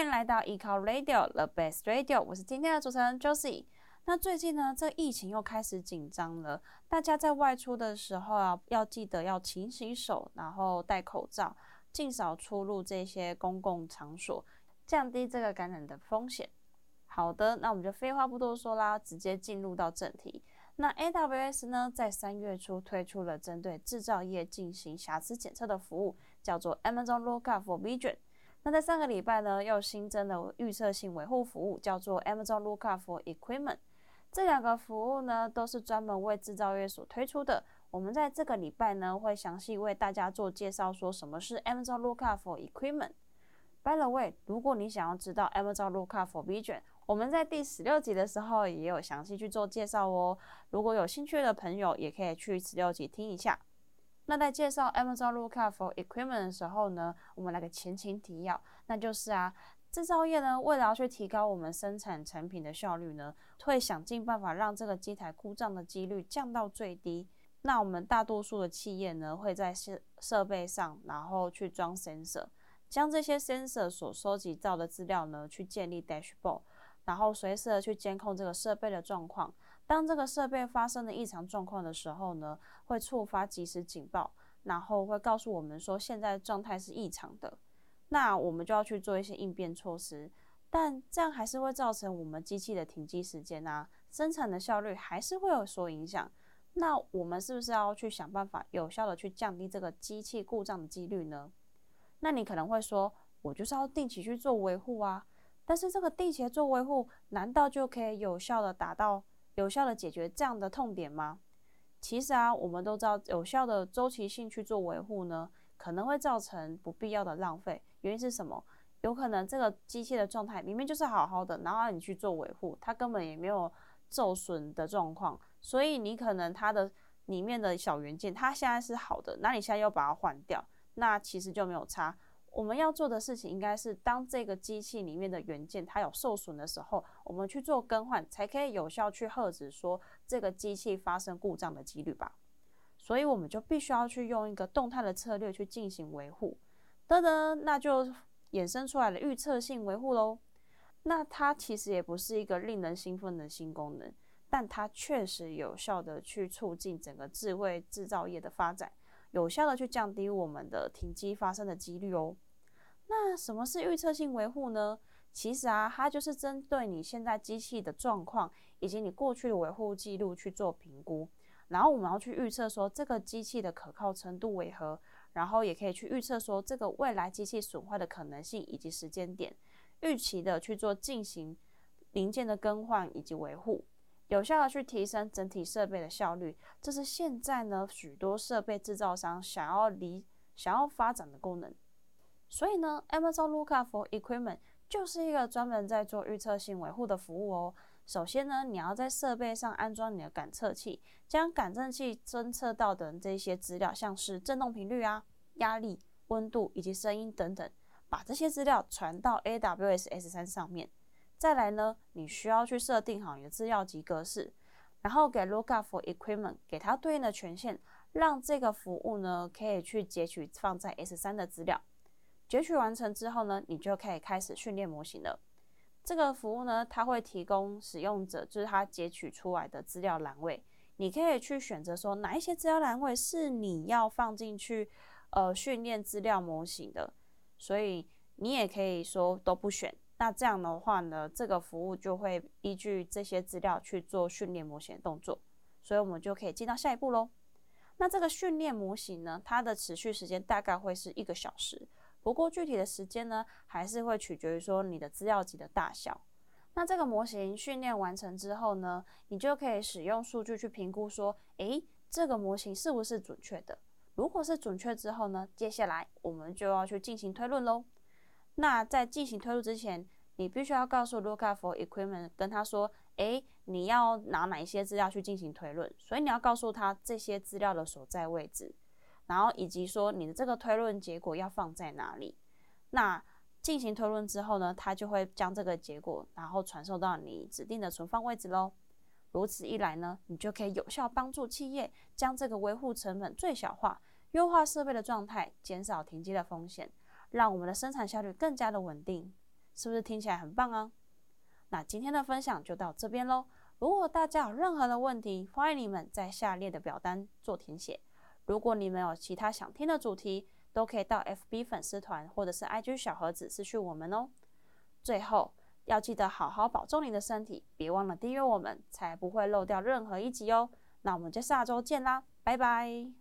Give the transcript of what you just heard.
欢迎来到 Eco Radio The Best Radio，我是今天的主持人 Josie。那最近呢，这疫情又开始紧张了，大家在外出的时候啊，要记得要勤洗手，然后戴口罩，尽少出入这些公共场所，降低这个感染的风险。好的，那我们就废话不多说啦，直接进入到正题。那 AWS 呢，在三月初推出了针对制造业进行瑕疵检测的服务，叫做 Amazon Lookup for Vision。那在上个礼拜呢，又新增了预测性维护服务，叫做 Amazon Lookup for Equipment。这两个服务呢，都是专门为制造业所推出的。我们在这个礼拜呢，会详细为大家做介绍，说什么是 Amazon Lookup for Equipment。By the way，如果你想要知道 Amazon Lookup for Vision，我们在第十六集的时候也有详细去做介绍哦。如果有兴趣的朋友，也可以去十六集听一下。那在介绍 Amazon Lookup for Equipment 的时候呢，我们来个前情提要，那就是啊，制造业呢，为了要去提高我们生产产品的效率呢，会想尽办法让这个机台故障的几率降到最低。那我们大多数的企业呢，会在设设备上，然后去装 sensor，将这些 sensor 所收集到的资料呢，去建立 dashboard。然后随时的去监控这个设备的状况。当这个设备发生了异常状况的时候呢，会触发即时警报，然后会告诉我们说现在状态是异常的。那我们就要去做一些应变措施。但这样还是会造成我们机器的停机时间啊，生产的效率还是会有所影响。那我们是不是要去想办法有效的去降低这个机器故障的几率呢？那你可能会说，我就是要定期去做维护啊。但是这个定期做维护，难道就可以有效的达到有效的解决这样的痛点吗？其实啊，我们都知道，有效的周期性去做维护呢，可能会造成不必要的浪费。原因是什么？有可能这个机器的状态明明就是好好的，然后让你去做维护，它根本也没有受损的状况，所以你可能它的里面的小元件，它现在是好的，那你现在又把它换掉，那其实就没有差。我们要做的事情应该是，当这个机器里面的元件它有受损的时候，我们去做更换，才可以有效去遏制说这个机器发生故障的几率吧。所以我们就必须要去用一个动态的策略去进行维护。噔噔，那就衍生出来了预测性维护喽。那它其实也不是一个令人兴奋的新功能，但它确实有效的去促进整个智慧制造业的发展。有效的去降低我们的停机发生的几率哦。那什么是预测性维护呢？其实啊，它就是针对你现在机器的状况以及你过去的维护记录去做评估，然后我们要去预测说这个机器的可靠程度为何，然后也可以去预测说这个未来机器损坏的可能性以及时间点，预期的去做进行零件的更换以及维护。有效的去提升整体设备的效率，这是现在呢许多设备制造商想要离想要发展的功能。所以呢，Amazon Lookup for Equipment 就是一个专门在做预测性维护的服务哦。首先呢，你要在设备上安装你的感测器，将感测器侦测到的这些资料，像是振动频率啊、压力、温度以及声音等等，把这些资料传到 AWS S3 上面。再来呢，你需要去设定好你的资料集格式，然后给 Lookup for Equipment 给它对应的权限，让这个服务呢可以去截取放在 S3 的资料。截取完成之后呢，你就可以开始训练模型了。这个服务呢，它会提供使用者就是它截取出来的资料栏位，你可以去选择说哪一些资料栏位是你要放进去呃训练资料模型的，所以你也可以说都不选。那这样的话呢，这个服务就会依据这些资料去做训练模型的动作，所以我们就可以进到下一步喽。那这个训练模型呢，它的持续时间大概会是一个小时，不过具体的时间呢，还是会取决于说你的资料集的大小。那这个模型训练完成之后呢，你就可以使用数据去评估说，诶，这个模型是不是准确的？如果是准确之后呢，接下来我们就要去进行推论喽。那在进行推论之前，你必须要告诉 Lookup for Equipment，跟他说，诶，你要拿哪一些资料去进行推论，所以你要告诉他这些资料的所在位置，然后以及说你的这个推论结果要放在哪里。那进行推论之后呢，他就会将这个结果，然后传送到你指定的存放位置喽。如此一来呢，你就可以有效帮助企业将这个维护成本最小化，优化设备的状态，减少停机的风险。让我们的生产效率更加的稳定，是不是听起来很棒啊？那今天的分享就到这边喽。如果大家有任何的问题，欢迎你们在下列的表单做填写。如果你们有其他想听的主题，都可以到 FB 粉丝团或者是 IG 小盒子私讯我们哦。最后要记得好好保重你的身体，别忘了订阅我们，才不会漏掉任何一集哦。那我们就下周见啦，拜拜。